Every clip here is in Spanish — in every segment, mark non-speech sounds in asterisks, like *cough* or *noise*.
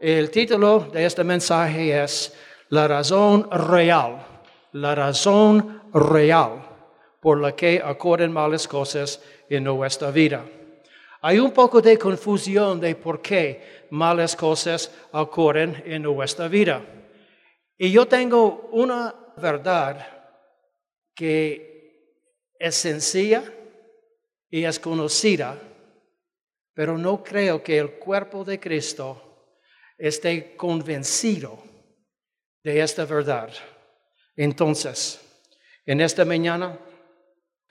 el título de este mensaje es La razón real, la razón real por la que ocurren malas cosas en nuestra vida. Hay un poco de confusión de por qué malas cosas ocurren en nuestra vida. Y yo tengo una verdad que es sencilla y es conocida, pero no creo que el cuerpo de Cristo esté convencido de esta verdad. Entonces, en esta mañana,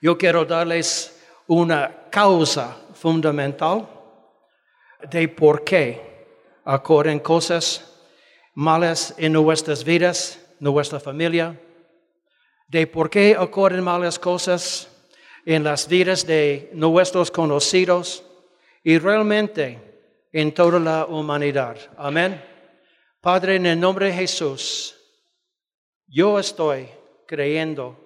yo quiero darles una causa fundamental de por qué ocurren cosas malas en nuestras vidas, nuestra familia, de por qué ocurren malas cosas en las vidas de nuestros conocidos y realmente en toda la humanidad. Amén. Padre, en el nombre de Jesús, yo estoy creyendo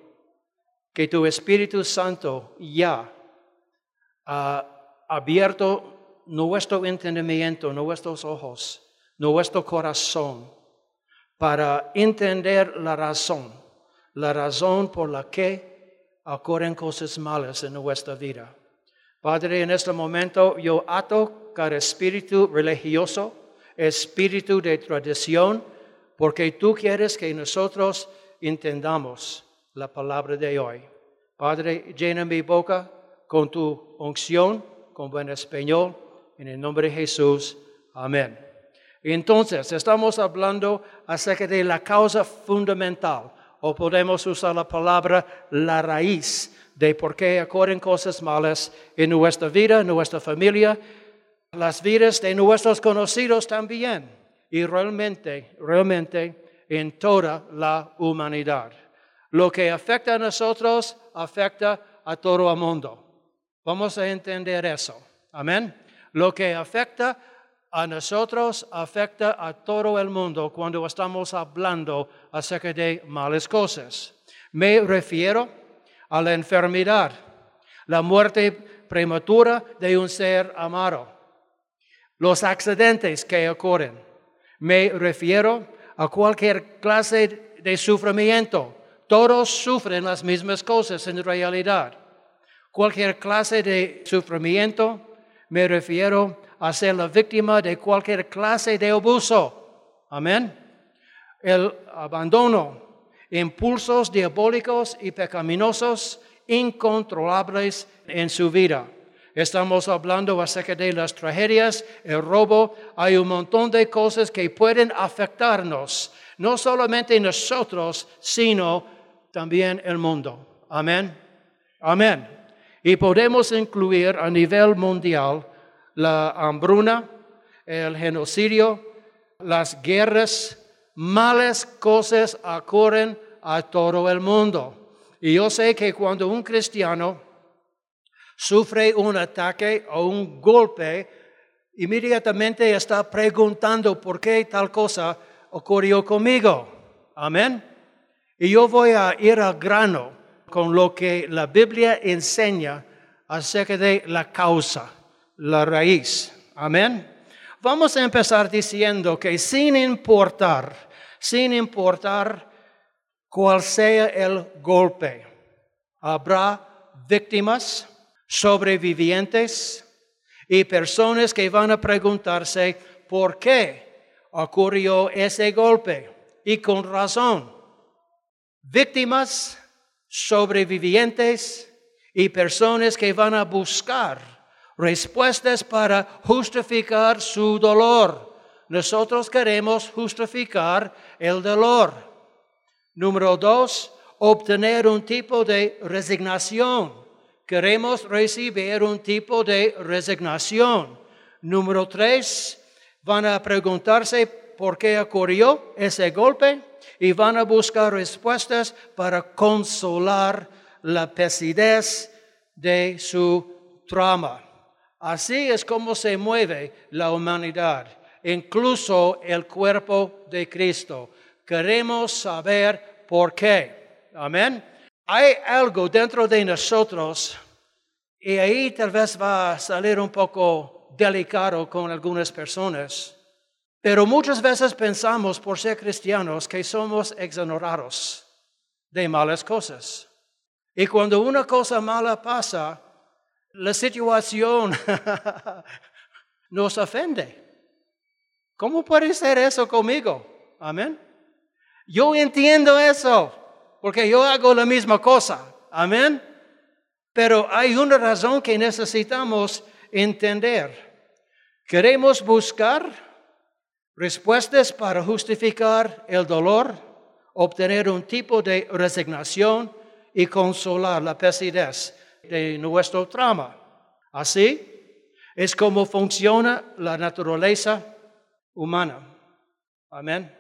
que tu Espíritu Santo ya ha abierto nuestro entendimiento, nuestros ojos nuestro corazón para entender la razón, la razón por la que ocurren cosas malas en nuestra vida. Padre, en este momento yo ato cada espíritu religioso, espíritu de tradición, porque tú quieres que nosotros entendamos la palabra de hoy. Padre, llena mi boca con tu unción, con buen español, en el nombre de Jesús. Amén. Entonces, estamos hablando acerca de la causa fundamental, o podemos usar la palabra la raíz de por qué ocurren cosas malas en nuestra vida, en nuestra familia, las vidas de nuestros conocidos también, y realmente, realmente en toda la humanidad. Lo que afecta a nosotros afecta a todo el mundo. Vamos a entender eso. Amén. Lo que afecta a nosotros afecta a todo el mundo cuando estamos hablando acerca de malas cosas. Me refiero a la enfermedad, la muerte prematura de un ser amado, los accidentes que ocurren. Me refiero a cualquier clase de sufrimiento. Todos sufren las mismas cosas en realidad. Cualquier clase de sufrimiento, me refiero a ser la víctima de cualquier clase de abuso. Amén. El abandono, impulsos diabólicos y pecaminosos incontrolables en su vida. Estamos hablando acerca de las tragedias, el robo. Hay un montón de cosas que pueden afectarnos, no solamente nosotros, sino también el mundo. Amén. Amén. Y podemos incluir a nivel mundial la hambruna, el genocidio, las guerras, malas cosas ocurren a todo el mundo. Y yo sé que cuando un cristiano sufre un ataque o un golpe, inmediatamente está preguntando por qué tal cosa ocurrió conmigo. Amén. Y yo voy a ir al grano con lo que la Biblia enseña acerca de la causa la raíz. Amén. Vamos a empezar diciendo que sin importar, sin importar cuál sea el golpe, habrá víctimas, sobrevivientes y personas que van a preguntarse por qué ocurrió ese golpe. Y con razón. Víctimas, sobrevivientes y personas que van a buscar respuestas para justificar su dolor. Nosotros queremos justificar el dolor. Número dos, obtener un tipo de resignación. Queremos recibir un tipo de resignación. Número tres, van a preguntarse por qué ocurrió ese golpe y van a buscar respuestas para consolar la pesidez de su trauma. Así es como se mueve la humanidad, incluso el cuerpo de Cristo. Queremos saber por qué. Amén. Hay algo dentro de nosotros y ahí tal vez va a salir un poco delicado con algunas personas, Pero muchas veces pensamos por ser cristianos que somos exonerados de malas cosas. Y cuando una cosa mala pasa, la situación *laughs* nos ofende. ¿Cómo puede ser eso conmigo? Amén. Yo entiendo eso, porque yo hago la misma cosa. Amén. Pero hay una razón que necesitamos entender. Queremos buscar Respuestas para justificar el dolor, obtener un tipo de resignación y consolar la pesadez de nuestro trauma. Así es como funciona la naturaleza humana. Amén.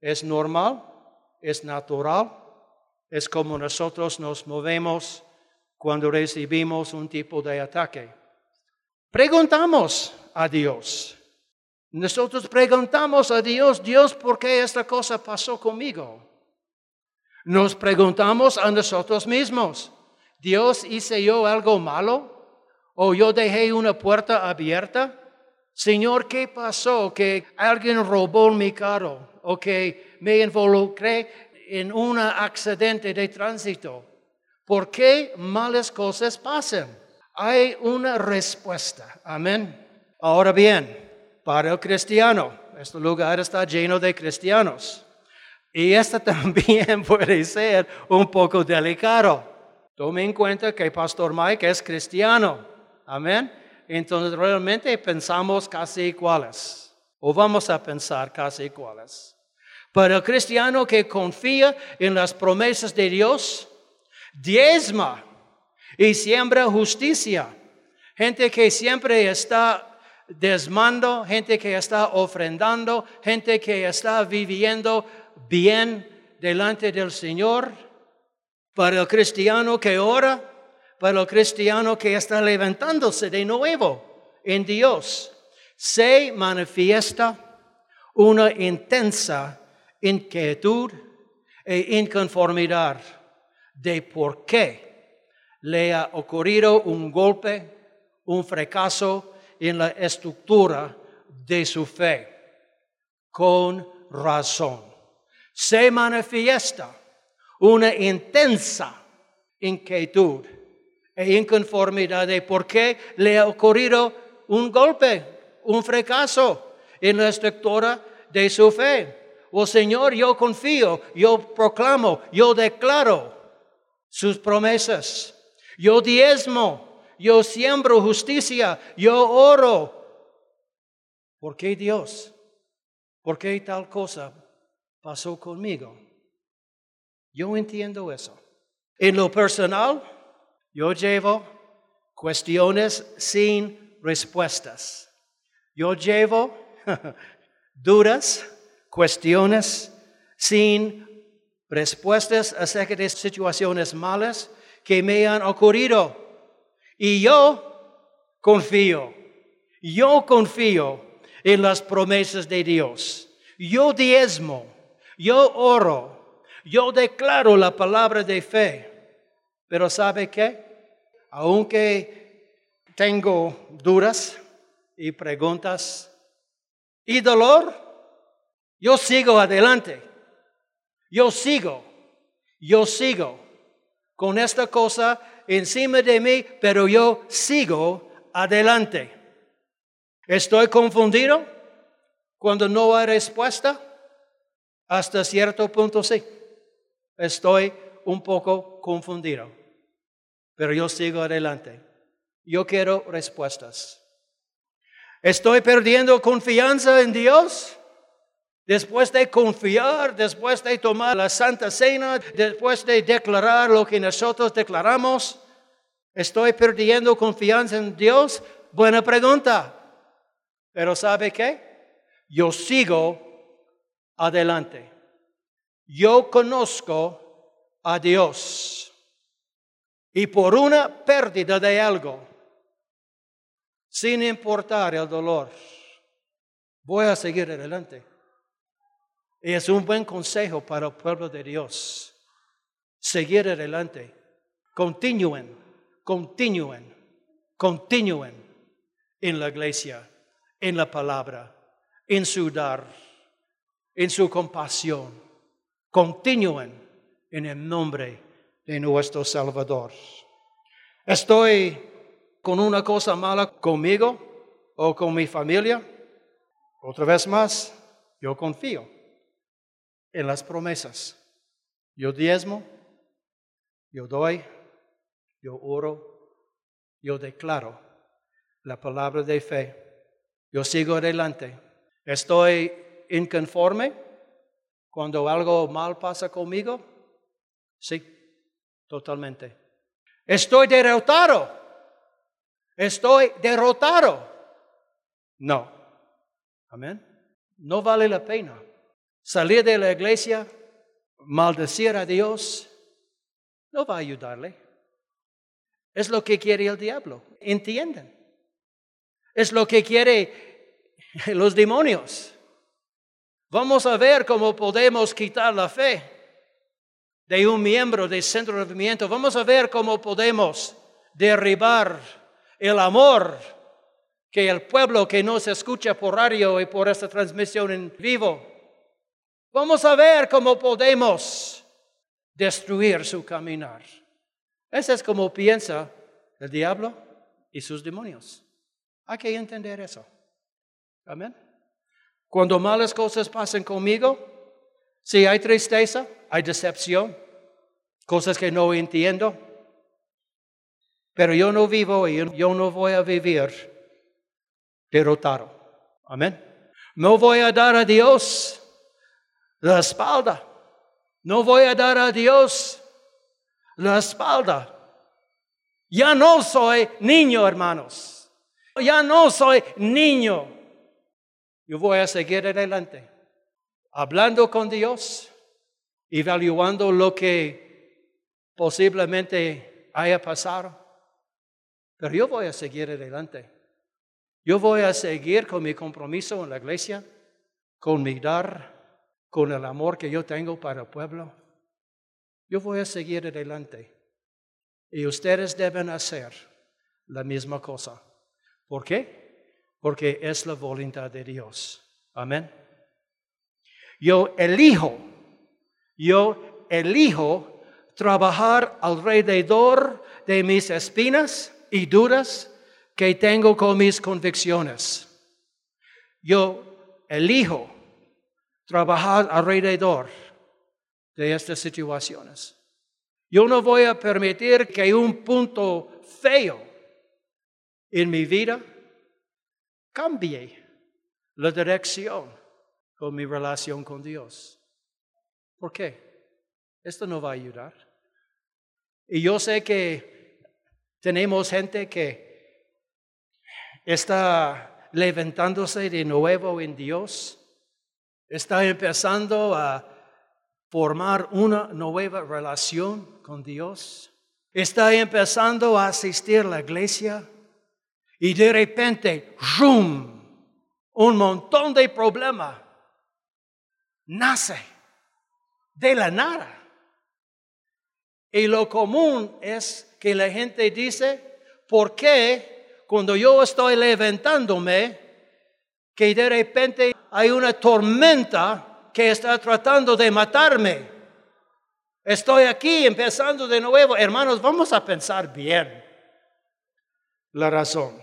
Es normal, es natural, es como nosotros nos movemos cuando recibimos un tipo de ataque. Preguntamos a Dios, nosotros preguntamos a Dios, Dios, ¿por qué esta cosa pasó conmigo? Nos preguntamos a nosotros mismos, Dios, ¿hice yo algo malo? ¿O yo dejé una puerta abierta? Señor, ¿qué pasó? Que alguien robó mi carro o que me involucré en un accidente de tránsito. ¿Por qué malas cosas pasan? Hay una respuesta. Amén. Ahora bien, para el cristiano. Este lugar está lleno de cristianos. Y esto *laughs* también puede ser un poco delicado. Tome en cuenta que Pastor Mike es cristiano. Amén. Entonces realmente pensamos casi iguales. O vamos a pensar casi iguales. Para el cristiano que confía en las promesas de Dios, diezma y siembra justicia. Gente que siempre está desmando, gente que está ofrendando, gente que está viviendo bien delante del Señor. Para el cristiano que ora, para el cristiano que está levantándose de nuevo en Dios, se manifiesta una intensa inquietud e inconformidad de por qué le ha ocurrido un golpe, un fracaso en la estructura de su fe, con razón. Se manifiesta una intensa inquietud e inconformidad de por qué le ha ocurrido un golpe, un fracaso en la estructura de su fe. Oh Señor, yo confío, yo proclamo, yo declaro sus promesas. Yo diezmo yo siembro justicia, yo oro. ¿Por qué Dios? ¿Por qué tal cosa pasó conmigo? Yo entiendo eso. En lo personal, yo llevo cuestiones sin respuestas. Yo llevo *laughs* dudas, cuestiones sin respuestas acerca de situaciones malas que me han ocurrido. Y yo confío, yo confío en las promesas de Dios. Yo diezmo, yo oro, yo declaro la palabra de fe. Pero ¿sabe qué? Aunque tengo dudas y preguntas y dolor, yo sigo adelante. Yo sigo, yo sigo con esta cosa encima de mí, pero yo sigo adelante. ¿Estoy confundido cuando no hay respuesta? Hasta cierto punto sí. Estoy un poco confundido, pero yo sigo adelante. Yo quiero respuestas. ¿Estoy perdiendo confianza en Dios? Después de confiar, después de tomar la Santa Cena, después de declarar lo que nosotros declaramos, ¿estoy perdiendo confianza en Dios? Buena pregunta. Pero ¿sabe qué? Yo sigo adelante. Yo conozco a Dios. Y por una pérdida de algo, sin importar el dolor, voy a seguir adelante. Y es un buen consejo para el pueblo de Dios. Seguir adelante. Continúen, continúen, continúen en la iglesia, en la palabra. en su dar, en su compasión. Continúen en el nombre de nuestro Salvador. Estoy con una cosa mala conmigo o con mi familia. Otra vez más, yo confío en las promesas. Yo diezmo, yo doy, yo oro, yo declaro la palabra de fe. Yo sigo adelante. Estoy inconforme cuando algo mal pasa conmigo. Sí, totalmente. Estoy derrotado. Estoy derrotado. No. Amén. No vale la pena salir de la iglesia, maldecir a Dios. No va a ayudarle. Es lo que quiere el diablo. ¿Entienden? Es lo que quiere *laughs* los demonios. Vamos a ver cómo podemos quitar la fe de un miembro del centro de movimiento. Vamos a ver cómo podemos derribar el amor que el pueblo que nos escucha por radio y por esta transmisión en vivo. Vamos a ver cómo podemos destruir su caminar. Ese es como piensa el diablo y sus demonios. Hay que entender eso. Amén. Cuando malas cosas pasan conmigo, si hay tristeza, hay decepción, cosas que no entiendo, pero yo no vivo y yo no voy a vivir derrotado. Amén. No voy a dar a Dios la espalda. No voy a dar a Dios la espalda. Ya no soy niño, hermanos. Ya no soy niño. Yo voy a seguir adelante. Hablando con Dios, evaluando lo que posiblemente haya pasado. Pero yo voy a seguir adelante. Yo voy a seguir con mi compromiso en la iglesia, con mi dar, con el amor que yo tengo para el pueblo. Yo voy a seguir adelante. Y ustedes deben hacer la misma cosa. ¿Por qué? Porque es la voluntad de Dios. Amén. Yo elijo, yo elijo trabajar alrededor de mis espinas y dudas que tengo con mis convicciones. Yo elijo trabajar alrededor de estas situaciones. Yo no voy a permitir que un punto feo en mi vida cambie la dirección con mi relación con Dios. ¿Por qué? Esto no va a ayudar. Y yo sé que tenemos gente que está levantándose de nuevo en Dios, está empezando a formar una nueva relación con Dios, está empezando a asistir a la iglesia y de repente, ¡rum! Un montón de problemas nace de la nada. Y lo común es que la gente dice, ¿por qué cuando yo estoy levantándome, que de repente hay una tormenta que está tratando de matarme? Estoy aquí empezando de nuevo. Hermanos, vamos a pensar bien la razón.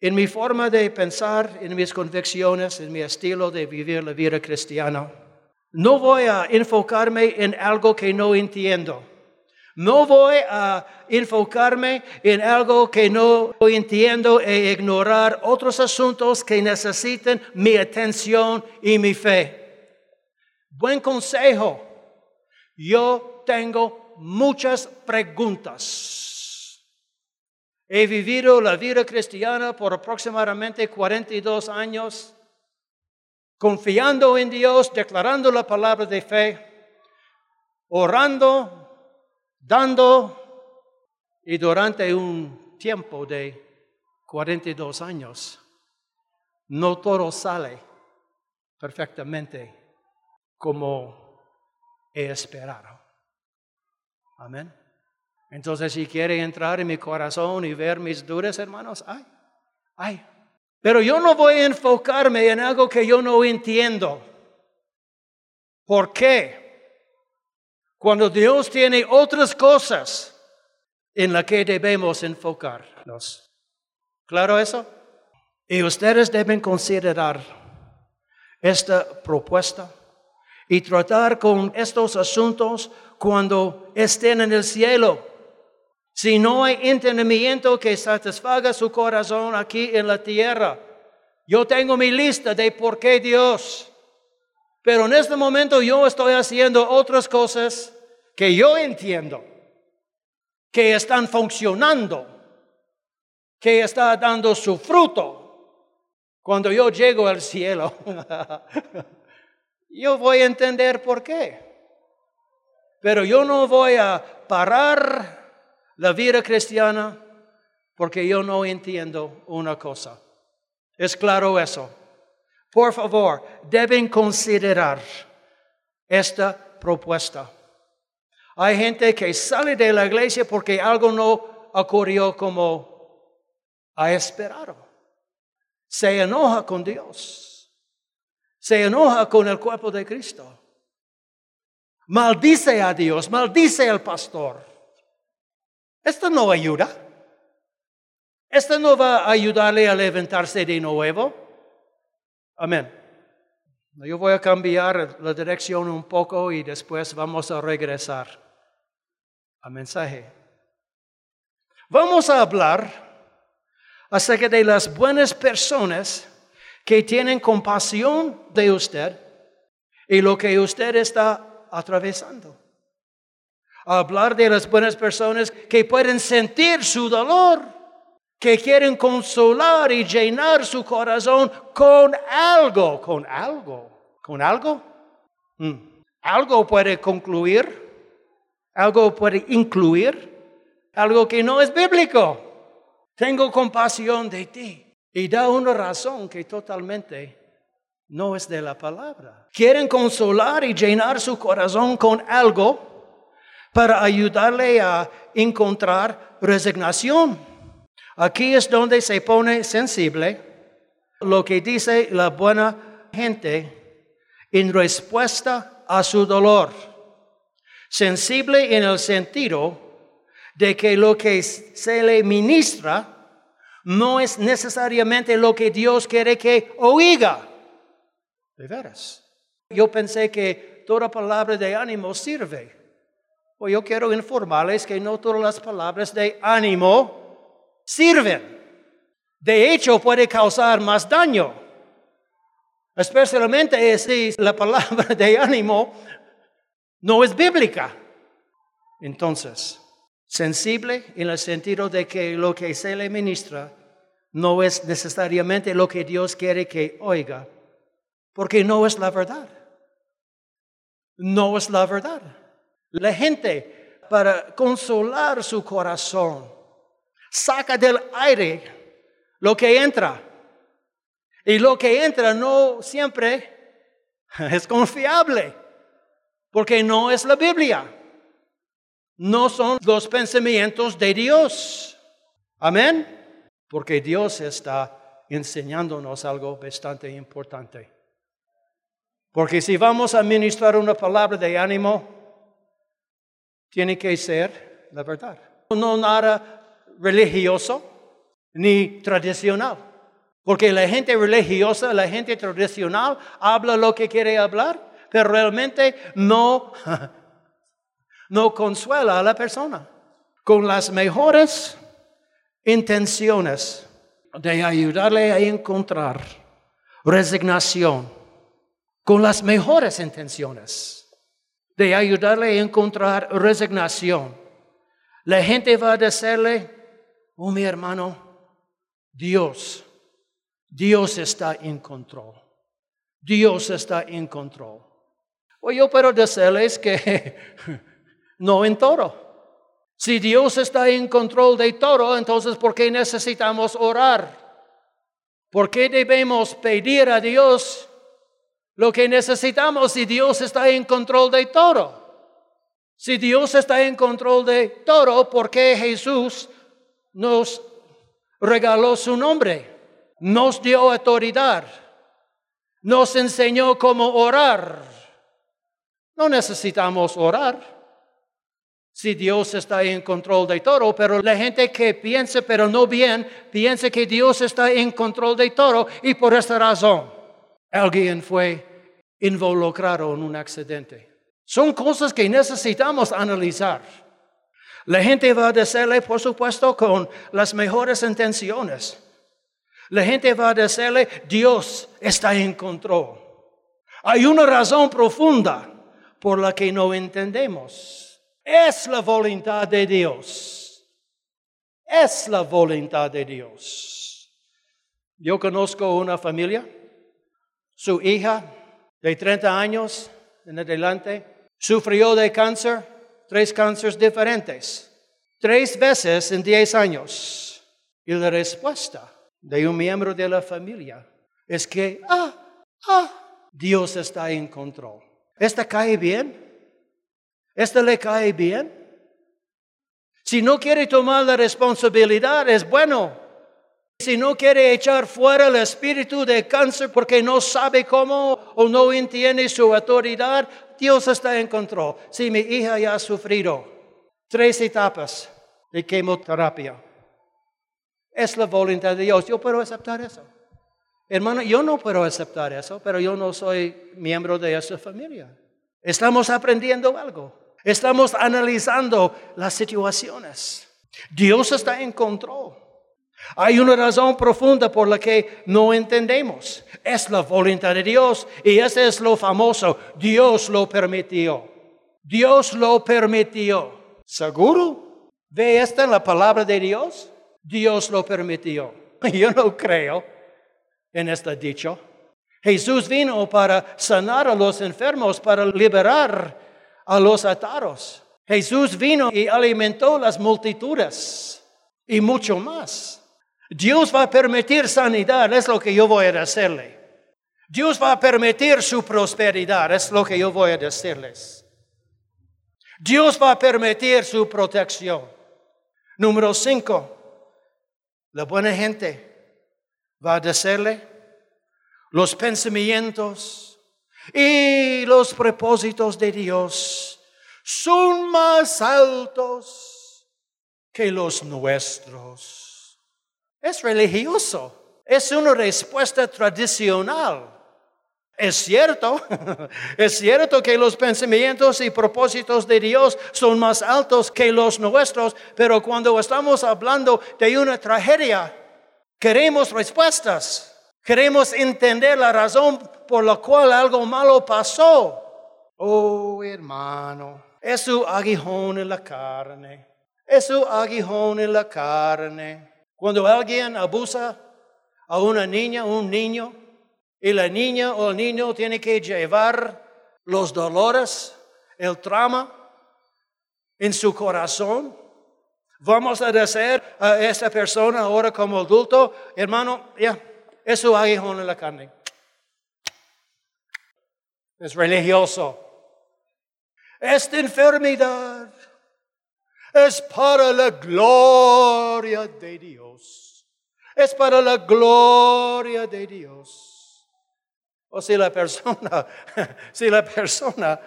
En mi forma de pensar, en mis convicciones, en mi estilo de vivir la vida cristiana, no voy a enfocarme en algo que no entiendo. No voy a enfocarme en algo que no entiendo e ignorar otros asuntos que necesiten mi atención y mi fe. Buen consejo. Yo tengo muchas preguntas. He vivido la vida cristiana por aproximadamente 42 años, confiando en Dios, declarando la palabra de fe, orando, dando y durante un tiempo de 42 años, no todo sale perfectamente como he esperado. Amén. Entonces, si quiere entrar en mi corazón y ver mis dudas, hermanos, ay, ay, Pero yo no voy a enfocarme en algo que yo no entiendo. ¿Por qué? Cuando Dios tiene otras cosas en las que debemos enfocarnos. ¿Claro eso? Y ustedes deben considerar esta propuesta y tratar con estos asuntos cuando estén en el cielo. Si no hay entendimiento que satisfaga su corazón aquí en la tierra, yo tengo mi lista de por qué Dios. Pero en este momento yo estoy haciendo otras cosas que yo entiendo, que están funcionando, que está dando su fruto. Cuando yo llego al cielo, *laughs* yo voy a entender por qué. Pero yo no voy a parar la vida cristiana porque yo no entiendo una cosa. ¿Es claro eso? Por favor, deben considerar esta propuesta. Hay gente que sale de la iglesia porque algo no ocurrió como ha esperado. Se enoja con Dios. Se enoja con el cuerpo de Cristo. Maldice a Dios, maldice al pastor. Esto no ayuda. Esto no va a ayudarle a levantarse de nuevo. Amén. Yo voy a cambiar la dirección un poco y después vamos a regresar al mensaje. Vamos a hablar acerca de las buenas personas que tienen compasión de usted y lo que usted está atravesando hablar de las buenas personas que pueden sentir su dolor, que quieren consolar y llenar su corazón con algo, con algo, con algo. Mm. Algo puede concluir, algo puede incluir, algo que no es bíblico. Tengo compasión de ti. Y da una razón que totalmente no es de la palabra. Quieren consolar y llenar su corazón con algo para ayudarle a encontrar resignación. Aquí es donde se pone sensible lo que dice la buena gente en respuesta a su dolor. Sensible en el sentido de que lo que se le ministra no es necesariamente lo que Dios quiere que oiga. De veras. Yo pensé que toda palabra de ánimo sirve. Pues yo quiero informarles que no todas las palabras de ánimo sirven. De hecho, puede causar más daño. Especialmente si la palabra de ánimo no es bíblica. Entonces, sensible en el sentido de que lo que se le ministra no es necesariamente lo que Dios quiere que oiga, porque no es la verdad. No es la verdad. La gente, para consolar su corazón, saca del aire lo que entra. Y lo que entra no siempre *laughs* es confiable, porque no es la Biblia. No son los pensamientos de Dios. Amén. Porque Dios está enseñándonos algo bastante importante. Porque si vamos a ministrar una palabra de ánimo, tiene que ser la verdad. No nada religioso ni tradicional. Porque la gente religiosa, la gente tradicional habla lo que quiere hablar, pero realmente no, *laughs* no consuela a la persona. Con las mejores intenciones de ayudarle a encontrar resignación, con las mejores intenciones de ayudarle a encontrar resignación. La gente va a decirle, oh mi hermano, Dios, Dios está en control. Dios está en control. O yo puedo decirles que *laughs* no en todo. Si Dios está en control de todo, entonces ¿por qué necesitamos orar? ¿Por qué debemos pedir a Dios lo que necesitamos si Dios está en control de todo. Si Dios está en control de todo, ¿por qué Jesús nos regaló su nombre? nos dio autoridad, nos enseñó cómo orar. No necesitamos orar si Dios está en control de todo, pero la gente que piensa, pero no bien, piensa que Dios está en control de todo y por esta razón alguien fue involucrado en un accidente. Son cosas que necesitamos analizar. La gente va a decirle, por supuesto, con las mejores intenciones. La gente va a decirle, Dios está en control. Hay una razón profunda por la que no entendemos. Es la voluntad de Dios. Es la voluntad de Dios. Yo conozco una familia, su hija de 30 años en adelante sufrió de cáncer, tres cánceres diferentes, tres veces en 10 años. Y la respuesta de un miembro de la familia es que, ah, ah, Dios está en control. ¿Esta cae bien? ¿Este le cae bien? Si no quiere tomar la responsabilidad, es bueno. Si no quiere echar fuera el espíritu de cáncer porque no sabe cómo o no entiende su autoridad, Dios está en control. Si mi hija ya ha sufrido tres etapas de quimioterapia, es la voluntad de Dios. Yo puedo aceptar eso. Hermano, yo no puedo aceptar eso, pero yo no soy miembro de esa familia. Estamos aprendiendo algo. Estamos analizando las situaciones. Dios está en control. Hay una razón profunda por la que no entendemos. Es la voluntad de Dios y ese es lo famoso. Dios lo permitió. Dios lo permitió. ¿Seguro? ¿Ve esta en la palabra de Dios? Dios lo permitió. *laughs* Yo no creo en este dicho. Jesús vino para sanar a los enfermos, para liberar a los ataros. Jesús vino y alimentó las multitudes y mucho más. Dios va a permitir sanidad, es lo que yo voy a decirle. Dios va a permitir su prosperidad, es lo que yo voy a decirles. Dios va a permitir su protección. Número cinco, la buena gente va a decirle los pensamientos y los propósitos de Dios son más altos que los nuestros. Es religioso, es una respuesta tradicional. Es cierto, *laughs* es cierto que los pensamientos y propósitos de Dios son más altos que los nuestros, pero cuando estamos hablando de una tragedia, queremos respuestas. Queremos entender la razón por la cual algo malo pasó. Oh, hermano, es su aguijón en la carne. Es su aguijón en la carne. Cuando alguien abusa a una niña, un niño, y la niña o el niño tiene que llevar los dolores, el trauma en su corazón, vamos a decir a esta persona ahora como adulto, hermano, ya es su aguijón en la carne. Es religioso. Esta enfermedad es para la gloria de Dios. Es para la gloria de Dios. O si la persona, *laughs* si la persona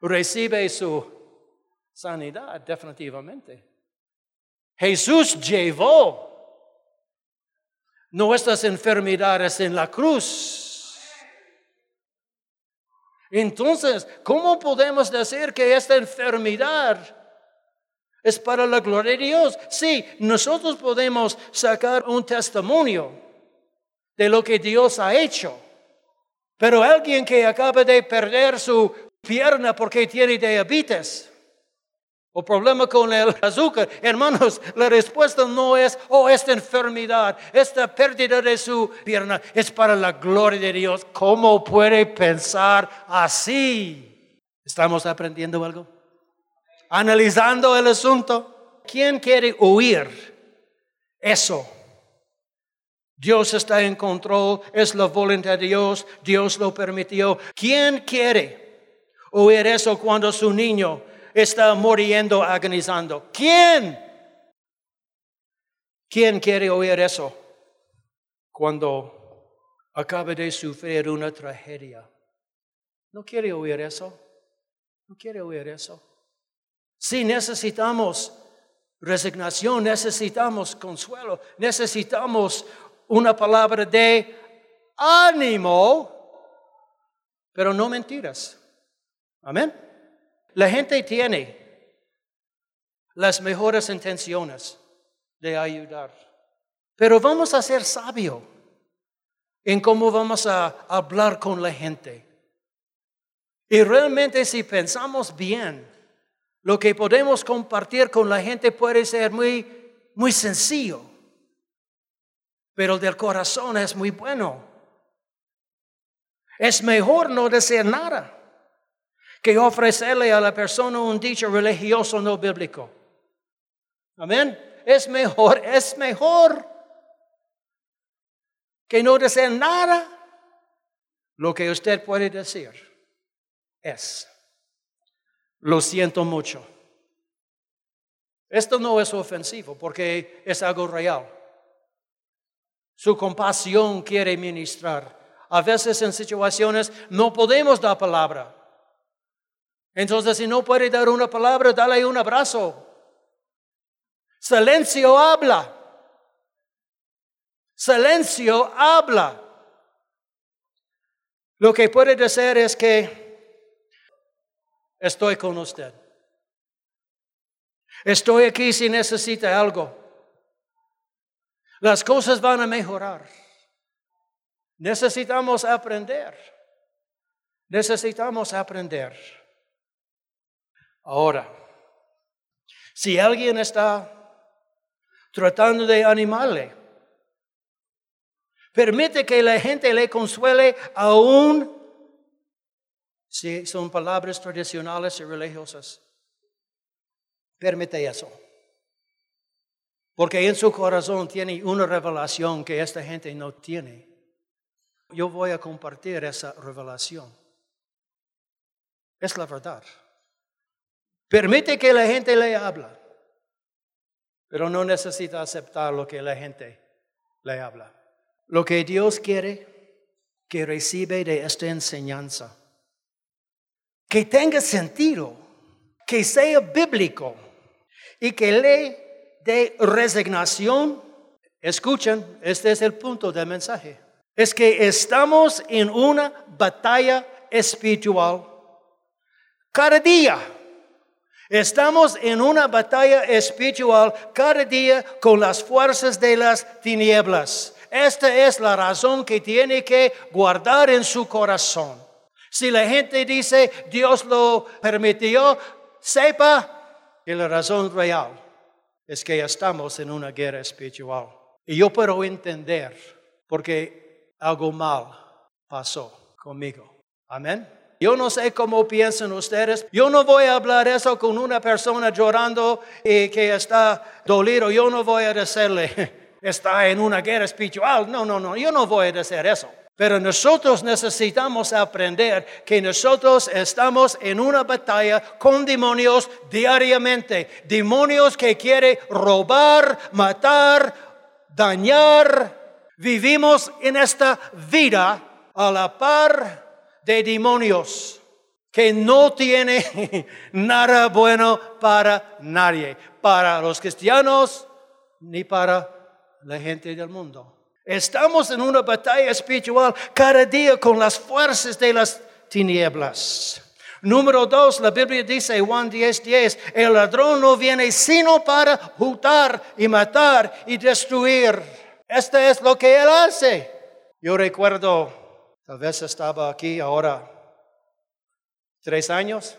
recibe su sanidad, definitivamente. Jesús llevó nuestras enfermedades en la cruz. Entonces, ¿cómo podemos decir que esta enfermedad es para la gloria de Dios? Sí, nosotros podemos sacar un testimonio de lo que Dios ha hecho. Pero alguien que acaba de perder su pierna porque tiene diabetes, o problema con el azúcar. Hermanos, la respuesta no es, oh, esta enfermedad, esta pérdida de su pierna, es para la gloria de Dios. ¿Cómo puede pensar así? ¿Estamos aprendiendo algo? Analizando el asunto. ¿Quién quiere oír eso? Dios está en control, es la voluntad de Dios, Dios lo permitió. ¿Quién quiere oír eso cuando su niño está muriendo, agonizando. ¿Quién? ¿Quién quiere oír eso? cuando acaba de sufrir una tragedia. ¿No quiere oír eso? ¿No quiere oír eso? Si necesitamos resignación, necesitamos consuelo, necesitamos una palabra de ánimo, pero no mentiras. Amén. La gente tiene las mejores intenciones de ayudar, pero vamos a ser sabios en cómo vamos a hablar con la gente. Y realmente si pensamos bien, lo que podemos compartir con la gente puede ser muy, muy sencillo, pero del corazón es muy bueno. Es mejor no decir nada que ofrecerle a la persona un dicho religioso no bíblico. Amén. Es mejor, es mejor que no decir nada. Lo que usted puede decir es, lo siento mucho. Esto no es ofensivo porque es algo real. Su compasión quiere ministrar. A veces en situaciones no podemos dar palabra. Entonces, si no puede dar una palabra, dale un abrazo. Silencio habla. Silencio habla. Lo que puede decir es que estoy con usted. Estoy aquí si necesita algo. Las cosas van a mejorar. Necesitamos aprender. Necesitamos aprender. Ahora, si alguien está tratando de animarle, permite que la gente le consuele aún si son palabras tradicionales y religiosas. Permite eso. Porque en su corazón tiene una revelación que esta gente no tiene. Yo voy a compartir esa revelación. Es la verdad. Permite que la gente le habla, pero no necesita aceptar lo que la gente le habla. Lo que Dios quiere que recibe de esta enseñanza, que tenga sentido, que sea bíblico y que le dé resignación. Escuchen, este es el punto del mensaje. Es que estamos en una batalla espiritual cada día. Estamos en una batalla espiritual cada día con las fuerzas de las tinieblas. Esta es la razón que tiene que guardar en su corazón. Si la gente dice Dios lo permitió, sepa que la razón real es que estamos en una guerra espiritual. Y yo puedo entender porque algo mal pasó conmigo. Amén. Yo no sé cómo piensan ustedes. Yo no voy a hablar eso con una persona llorando y que está dolido. Yo no voy a decirle, *laughs* está en una guerra espiritual. No, no, no. Yo no voy a decir eso. Pero nosotros necesitamos aprender que nosotros estamos en una batalla con demonios diariamente. Demonios que quieren robar, matar, dañar. Vivimos en esta vida a la par de demonios que no tiene *laughs* nada bueno para nadie, para los cristianos ni para la gente del mundo. Estamos en una batalla espiritual cada día con las fuerzas de las tinieblas. Número dos, la Biblia dice, Juan 10, 10, el ladrón no viene sino para jutar y matar y destruir. Esto es lo que él hace. Yo recuerdo Tal vez estaba aquí ahora tres años.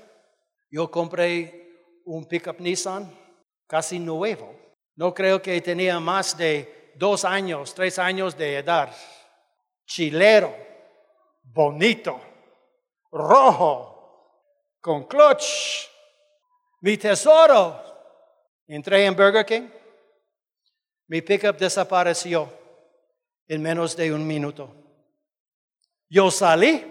Yo compré un pickup Nissan casi nuevo. No creo que tenía más de dos años, tres años de edad. Chilero, bonito, rojo, con clutch. Mi tesoro. Entré en Burger King. Mi pickup desapareció en menos de un minuto. Yo salí.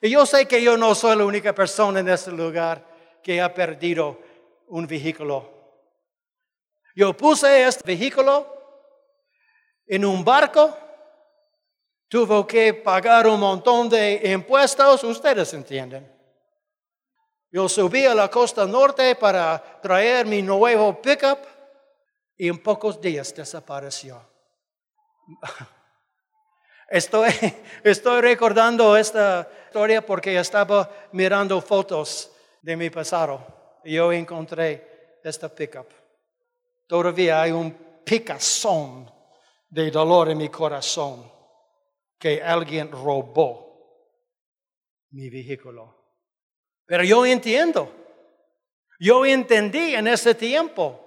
Y yo sé que yo no soy la única persona en este lugar que ha perdido un vehículo. Yo puse este vehículo en un barco tuvo que pagar un montón de impuestos, ustedes entienden. Yo subí a la costa norte para traer mi nuevo pickup y en pocos días desapareció. *laughs* Estoy, estoy recordando esta historia porque estaba mirando fotos de mi pasado yo encontré esta pickup. Todavía hay un picazón de dolor en mi corazón que alguien robó mi vehículo. Pero yo entiendo, yo entendí en ese tiempo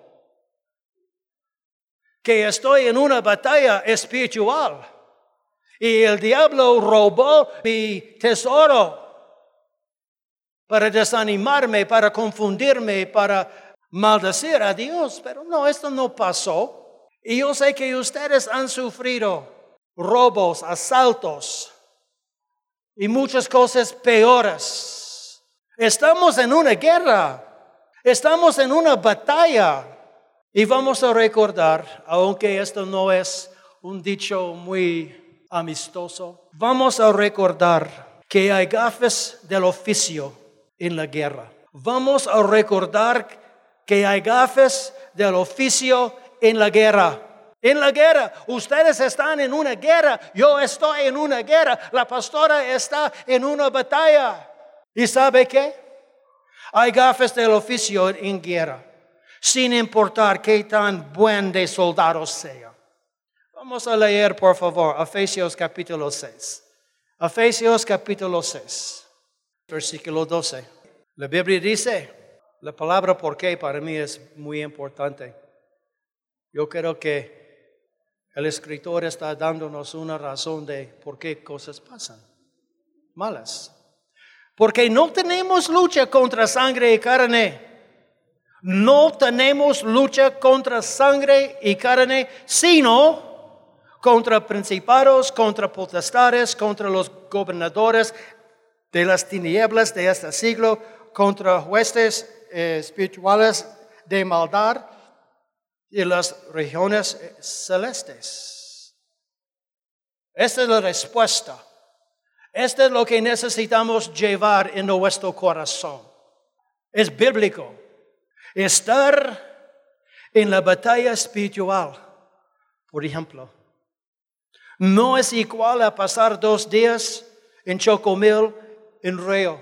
que estoy en una batalla espiritual y el diablo robó mi tesoro para desanimarme, para confundirme, para maldecir a Dios. Pero no, esto no pasó. Y yo sé que ustedes han sufrido robos, asaltos y muchas cosas peores. Estamos en una guerra, estamos en una batalla y vamos a recordar, aunque esto no es un dicho muy amistoso, vamos a recordar que hay gafes del oficio en la guerra. Vamos a recordar que hay gafes del oficio en la guerra. En la guerra, ustedes están en una guerra, yo estoy en una guerra, la pastora está en una batalla. ¿Y sabe qué? Hay gafes del oficio en guerra, sin importar qué tan buen de soldado sea. Vamos a leer, por favor, Efesios capítulo 6. Efesios capítulo 6, versículo 12. La Biblia dice, la palabra por qué para mí es muy importante. Yo creo que el escritor está dándonos una razón de por qué cosas pasan malas. Porque no tenemos lucha contra sangre y carne. No tenemos lucha contra sangre y carne, sino contra principados, contra potestades, contra los gobernadores de las tinieblas de este siglo, contra huestes eh, espirituales de maldad y las regiones eh, celestes. Esta es la respuesta. Esto es lo que necesitamos llevar en nuestro corazón. Es bíblico. Estar en la batalla espiritual, por ejemplo, no es igual a pasar dos días en Chocomil, en Río,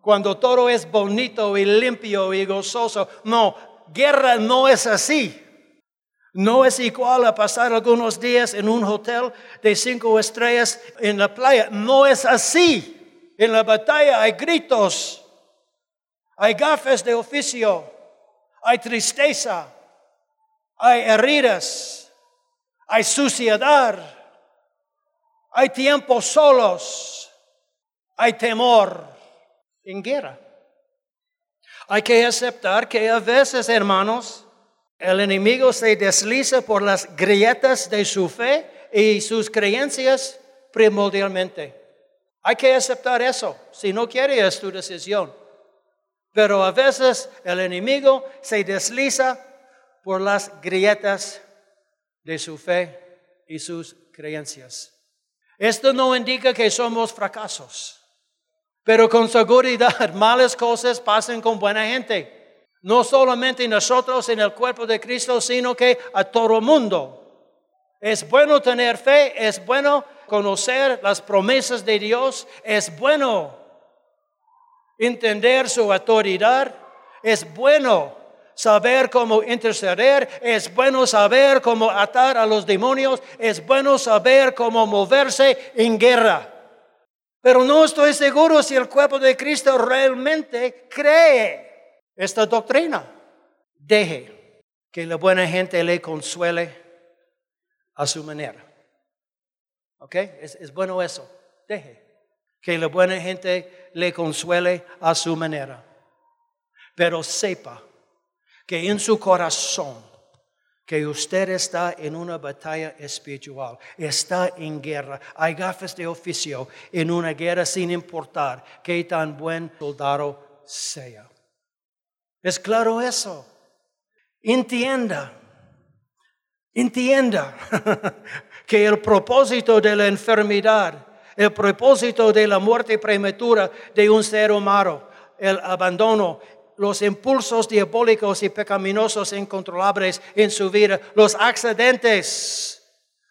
cuando todo es bonito y limpio y gozoso. No, guerra no es así. No es igual a pasar algunos días en un hotel de cinco estrellas en la playa. No es así. En la batalla hay gritos, hay gafes de oficio, hay tristeza, hay heridas, hay suciedad, hay tiempos solos, hay temor en guerra. Hay que aceptar que a veces, hermanos, el enemigo se desliza por las grietas de su fe y sus creencias primordialmente. Hay que aceptar eso. Si no quiere, es tu decisión. Pero a veces el enemigo se desliza por las grietas de su fe y sus creencias. Esto no indica que somos fracasos, pero con seguridad *laughs* malas cosas pasan con buena gente. No solamente nosotros en el cuerpo de Cristo, sino que a todo mundo. Es bueno tener fe, es bueno conocer las promesas de Dios, es bueno entender su autoridad, es bueno saber cómo interceder, es bueno saber cómo atar a los demonios, es bueno saber cómo moverse en guerra. Pero no estoy seguro si el cuerpo de Cristo realmente cree esta doctrina. Deje que la buena gente le consuele a su manera. ¿Ok? Es, bueno eso. Deje que la buena gente le consuele a su manera. Pero sepa que en su corazón, que usted está en una batalla espiritual, está en guerra, hay gafas de oficio en una guerra sin importar qué tan buen soldado sea. ¿Es claro eso? Entienda, entienda. *laughs* que el propósito de la enfermedad, el propósito de la muerte prematura de un ser humano, el abandono, los impulsos diabólicos y pecaminosos incontrolables en su vida, los accidentes,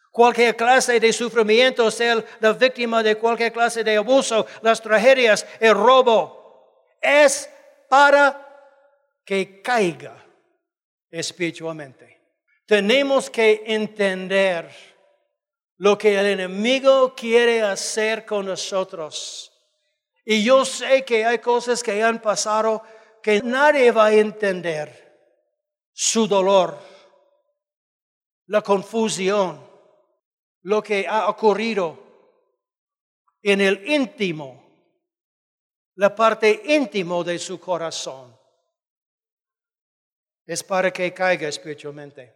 cualquier clase de sufrimiento, ser la víctima de cualquier clase de abuso, las tragedias, el robo, es para que caiga espiritualmente. Tenemos que entender lo que el enemigo quiere hacer con nosotros. Y yo sé que hay cosas que han pasado que nadie va a entender. Su dolor, la confusión, lo que ha ocurrido en el íntimo, la parte íntimo de su corazón. Es para que caiga espiritualmente.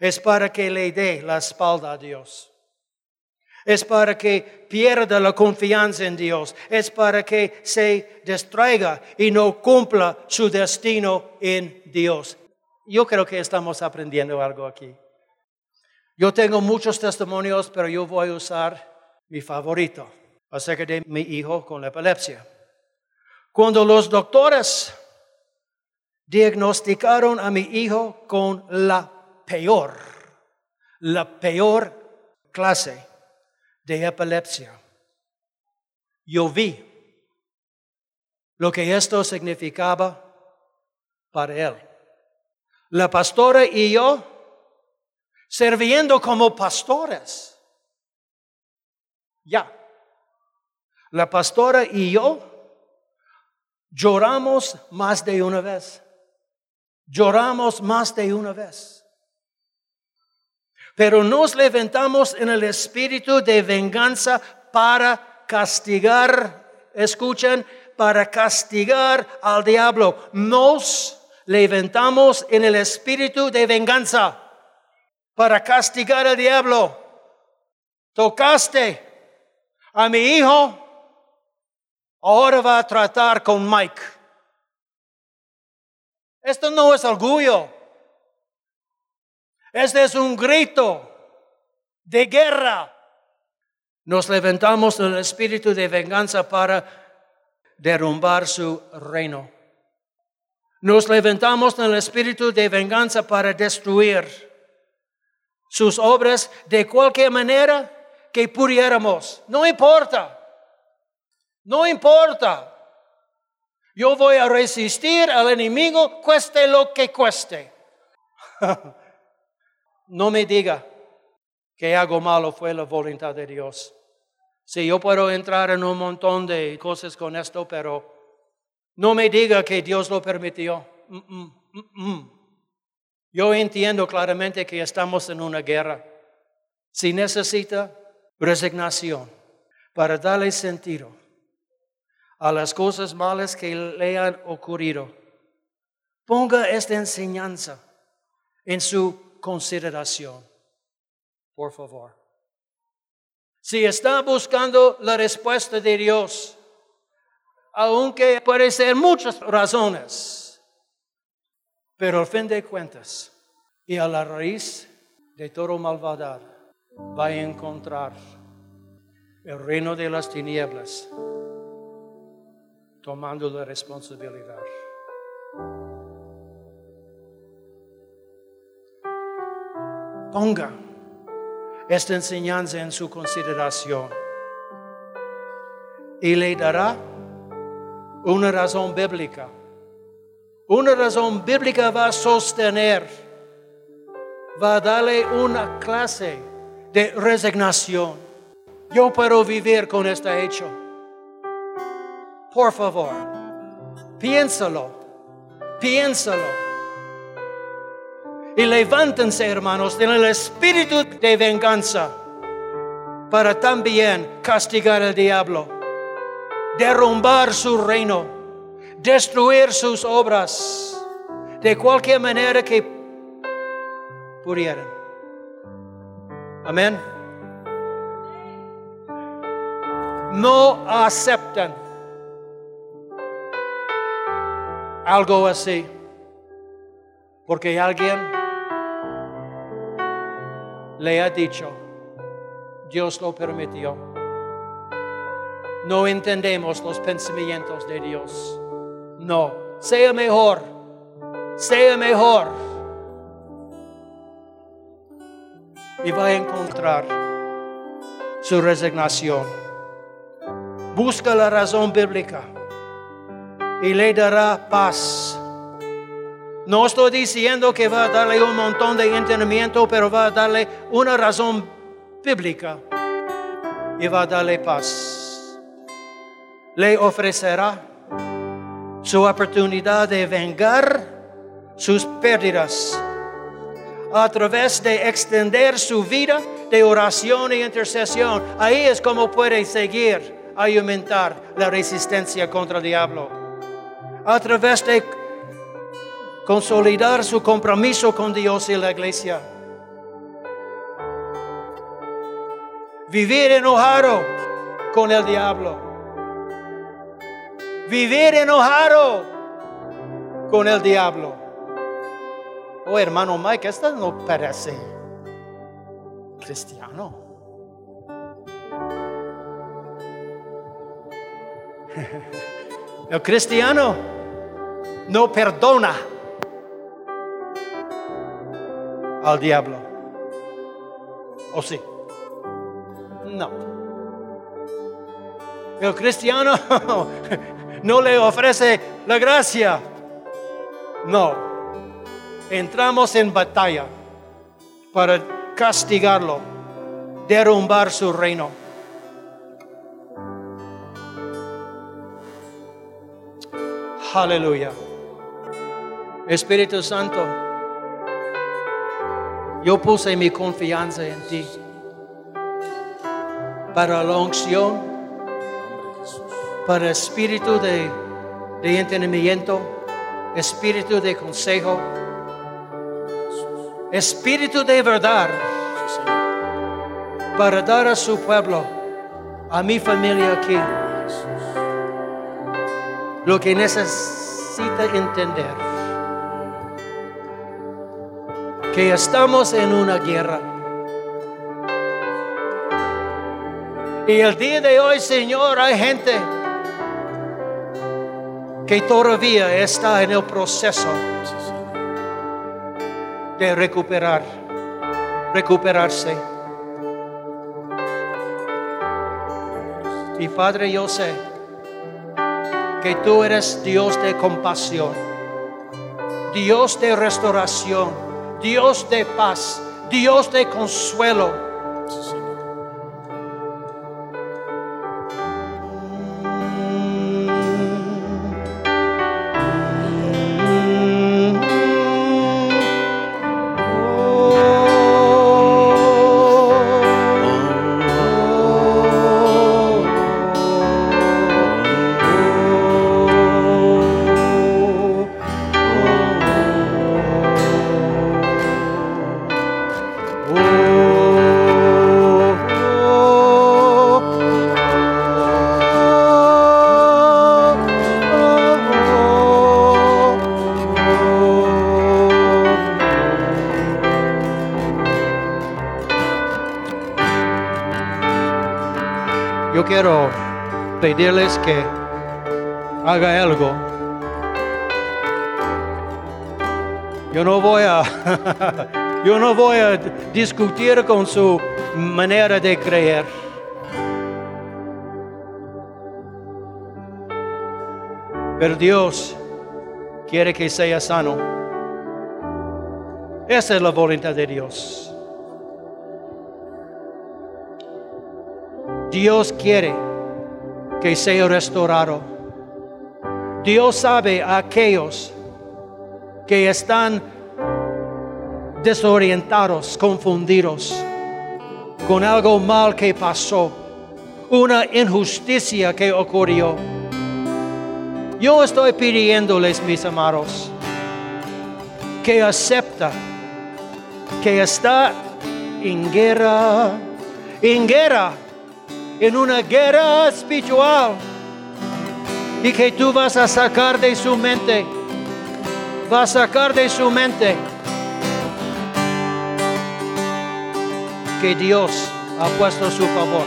Es para que le dé la espalda a Dios. Es para que pierda la confianza en Dios. Es para que se distraiga y no cumpla su destino en Dios. Yo creo que estamos aprendiendo algo aquí. Yo tengo muchos testimonios, pero yo voy a usar mi favorito acerca de mi hijo con la epilepsia. Cuando los doctores diagnosticaron a mi hijo con la peor, la peor clase de epilepsia. Yo vi lo que esto significaba para él. La pastora y yo, sirviendo como pastores. Ya. La pastora y yo lloramos más de una vez. Lloramos más de una vez pero nos levantamos en el espíritu de venganza para castigar, escuchen, para castigar al diablo. Nos levantamos en el espíritu de venganza para castigar al diablo. Tocaste a mi hijo, ahora va a tratar con Mike. Esto no es orgullo. Este es un grito de guerra. Nos levantamos en el espíritu de venganza para derrumbar su reino. Nos levantamos en el espíritu de venganza para destruir sus obras de cualquier manera que pudiéramos. No importa. No importa. Yo voy a resistir al enemigo, cueste lo que cueste. *laughs* no me diga que algo malo fue la voluntad de Dios. Si yo puedo entrar en un montón de cosas con esto, pero no me diga que Dios lo permitió. yo entiendo claramente que estamos en una guerra. Si necesita resignación para darle sentido a las cosas malas que le han ocurrido, ponga esta enseñanza en su consideración. Por favor. Si está buscando la respuesta de Dios, aunque puede ser muchas razones, pero al fin de cuentas, y a la raíz de todo malvadad, va a encontrar el reino de las tinieblas tomando la responsabilidad. Ponga esta enseñanza en su consideración y le dará una razón bíblica. Una razón bíblica va a sostener, va a darle una clase de resignación. Yo puedo vivir con este hecho. Por favor, piénsalo, piénsalo. Y levántense, hermanos, en el espíritu de venganza para también castigar al diablo, derrumbar su reino, destruir sus obras de cualquier manera que pudieran. Amén. No aceptan algo así, porque alguien le ha dicho, Dios lo permitió. No entendemos los pensamientos de Dios. No, sea mejor, sea mejor. Y va a encontrar su resignación. Busca la razón bíblica y le dará paz. No estoy diciendo que va a darle un montón de entendimiento, pero va a darle una razón bíblica y va a darle paz. Le ofrecerá su oportunidad de vengar sus pérdidas a través de extender su vida de oración e intercesión. Ahí es como puede seguir aumentar la resistencia contra el diablo. A través de consolidar su compromiso con Dios y la iglesia. Vivir enojado con el diablo. Vivir enojado con el diablo. Oh, hermano Mike, esto no parece cristiano. *laughs* El cristiano no perdona al diablo. ¿O sí? No. El cristiano *laughs* no le ofrece la gracia. No. Entramos en batalla para castigarlo, derrumbar su reino. Aleluya. Espíritu Santo, yo puse mi confianza en ti para la unción, para espíritu de, de entendimiento, espíritu de consejo, espíritu de verdad, para dar a su pueblo, a mi familia aquí, lo que necesita entender. que estamos en una guerra. Y el día de hoy, Señor, hay gente que todavía está en el proceso de recuperar, recuperarse. Y Padre, yo sé que tú eres Dios de compasión, Dios de restauración Dios de paz, Dios de consuelo. Pedirles que haga algo. Yo no voy a *laughs* yo no voy a discutir con su manera de creer. Pero Dios quiere que sea sano. Esa es la voluntad de Dios. Dios quiere que sea restaurado. Dios sabe a aquellos que están desorientados, confundidos con algo mal que pasó, una injusticia que ocurrió. Yo estoy pidiéndoles, mis amados, que acepta que está en guerra, en guerra en una guerra espiritual y que tú vas a sacar de su mente, vas a sacar de su mente que Dios ha puesto su favor.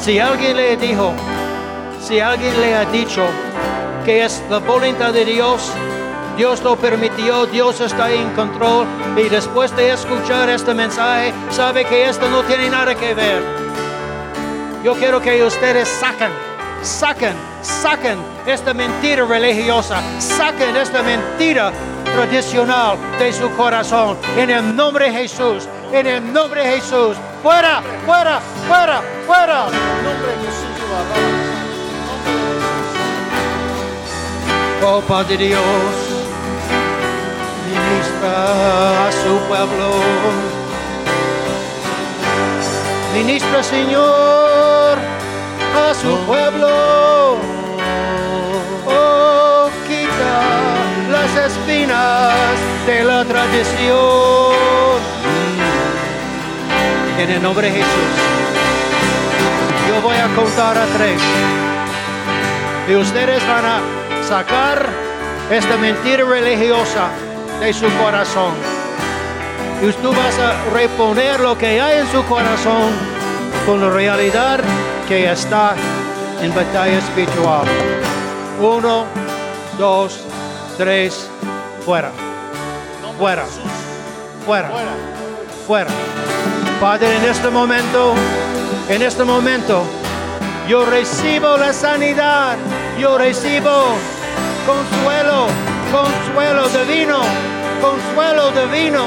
Si alguien le dijo, si alguien le ha dicho que es la voluntad de Dios, Dios lo permitió, Dios está en control y después de escuchar este mensaje sabe que esto no tiene nada que ver. Yo quiero que ustedes saquen, saquen, saquen esta mentira religiosa, saquen esta mentira tradicional de su corazón. En el nombre de Jesús, en el nombre de Jesús. Fuera, fuera, fuera, fuera. En nombre de Jesús, yo. Oh Padre Dios, a su pueblo. Ministra Señor a su pueblo. Oh, quita las espinas de la tradición. En el nombre de Jesús. Yo voy a contar a tres. Y ustedes van a sacar esta mentira religiosa de su corazón. Y tú vas a reponer lo que hay en su corazón con la realidad que está en batalla espiritual. Uno, dos, tres, fuera, fuera, Fuera. fuera. Padre, en este momento, en este momento, yo recibo la sanidad, yo recibo consuelo, consuelo divino, consuelo divino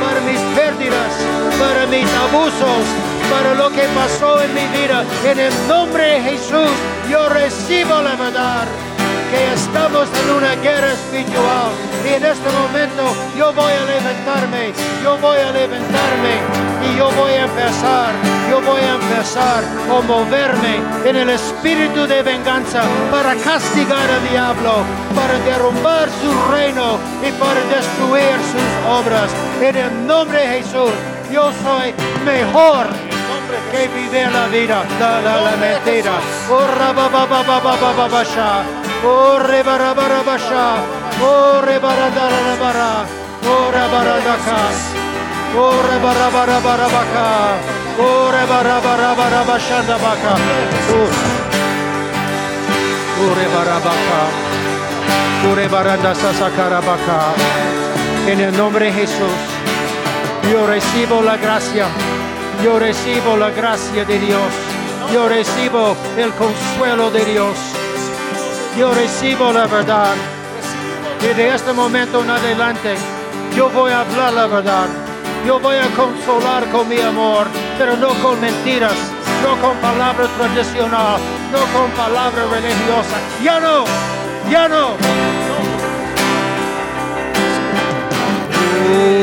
para mis pérdidas, para mis abusos, para lo que pasó en mi vida. En el nombre de Jesús, yo recibo la verdad que estamos en una guerra espiritual y en este momento yo voy a levantarme, yo voy a levantarme y yo voy a empezar, yo voy a empezar a moverme en el espíritu de venganza para castigar al diablo, para derrumbar su reino y para destruir sus obras. En el nombre de Jesús, yo soy mejor que vive la vida, la, la, la mentira. Oh, Ore baradara bara, ore baradaka, ore bara bara bara baka, ore bara bara bara bashanda baka, ore bara baka, ore baranda sasakara baka. En el nombre de Jesús, yo recibo la gracia, yo recibo la gracia de Dios, yo recibo el consuelo de Dios, yo recibo la verdad. Y de este momento en adelante, yo voy a hablar la verdad. Yo voy a consolar con mi amor, pero no con mentiras, no con palabras tradicionales, no con palabras religiosas. Ya no, ya no. Oh,